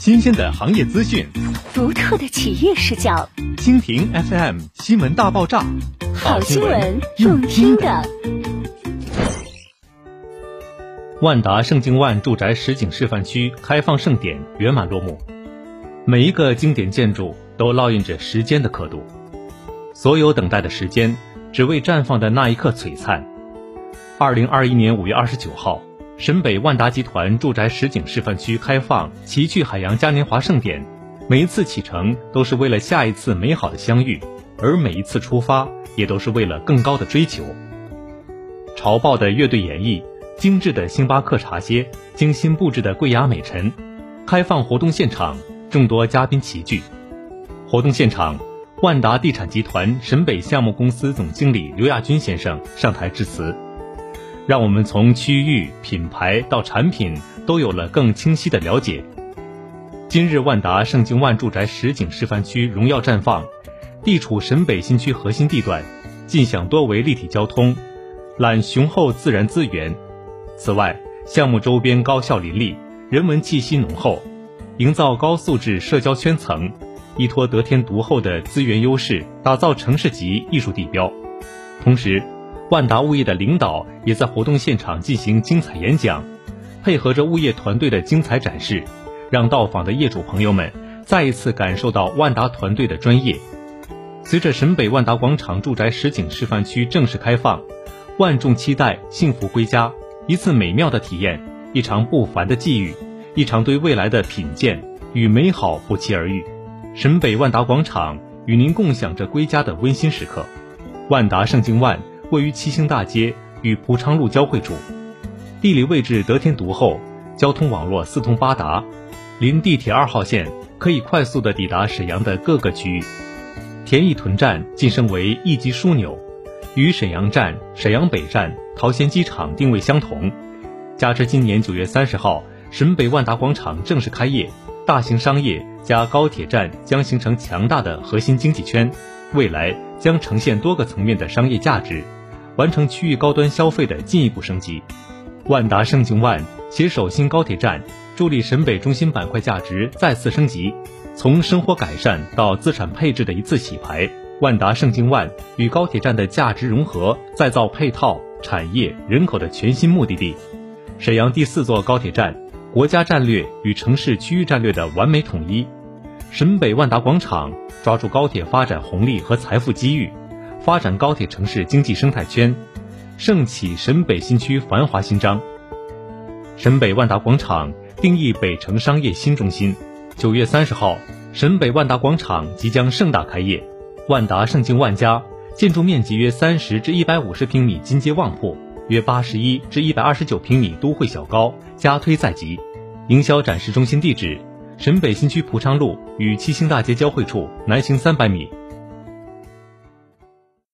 新鲜的行业资讯，独特的企业视角。蜻蜓 FM 新闻大爆炸，好新闻，用听的。万达盛京万住宅实景示范区开放盛典圆满落幕，每一个经典建筑都烙印着时间的刻度，所有等待的时间，只为绽放的那一刻璀璨。二零二一年五月二十九号。沈北万达集团住宅实景示范区开放奇趣海洋嘉年华盛典，每一次启程都是为了下一次美好的相遇，而每一次出发也都是为了更高的追求。潮爆的乐队演绎，精致的星巴克茶歇，精心布置的贵雅美陈，开放活动现场，众多嘉宾齐聚。活动现场，万达地产集团沈北项目公司总经理刘亚军先生上台致辞。让我们从区域、品牌到产品都有了更清晰的了解。今日万达盛京万住宅实景示范区荣耀绽放，地处沈北新区核心地段，尽享多维立体交通，揽雄厚自然资源。此外，项目周边高校林立，人文气息浓厚，营造高素质社交圈层，依托得天独厚的资源优势，打造城市级艺术地标。同时，万达物业的领导也在活动现场进行精彩演讲，配合着物业团队的精彩展示，让到访的业主朋友们再一次感受到万达团队的专业。随着沈北万达广场住宅实景示范区正式开放，万众期待幸福归家，一次美妙的体验，一场不凡的际遇，一场对未来的品鉴与美好不期而遇。沈北万达广场与您共享着归家的温馨时刻。万达盛京万。位于七星大街与蒲昌路交汇处，地理位置得天独厚，交通网络四通八达，临地铁二号线，可以快速的抵达沈阳的各个区域。田义屯站晋升为一级枢纽，与沈阳站、沈阳北站、桃仙机场定位相同。加之今年九月三十号，沈北万达广场正式开业，大型商业加高铁站将形成强大的核心经济圈，未来将呈现多个层面的商业价值。完成区域高端消费的进一步升级，万达盛京万携手新高铁站，助力沈北中心板块价值再次升级。从生活改善到资产配置的一次洗牌，万达盛京万与高铁站的价值融合，再造配套产业人口的全新目的地。沈阳第四座高铁站，国家战略与城市区域战略的完美统一。沈北万达广场抓住高铁发展红利和财富机遇。发展高铁城市经济生态圈，盛启沈北新区繁华新章。沈北万达广场定义北城商业新中心。九月三十号，沈北万达广场即将盛大开业。万达盛京万家，建筑面积约三十至一百五十平米金街旺铺，约八十一至一百二十九平米都会小高，加推在即。营销展示中心地址：沈北新区蒲昌路与七星大街交汇处，南行三百米。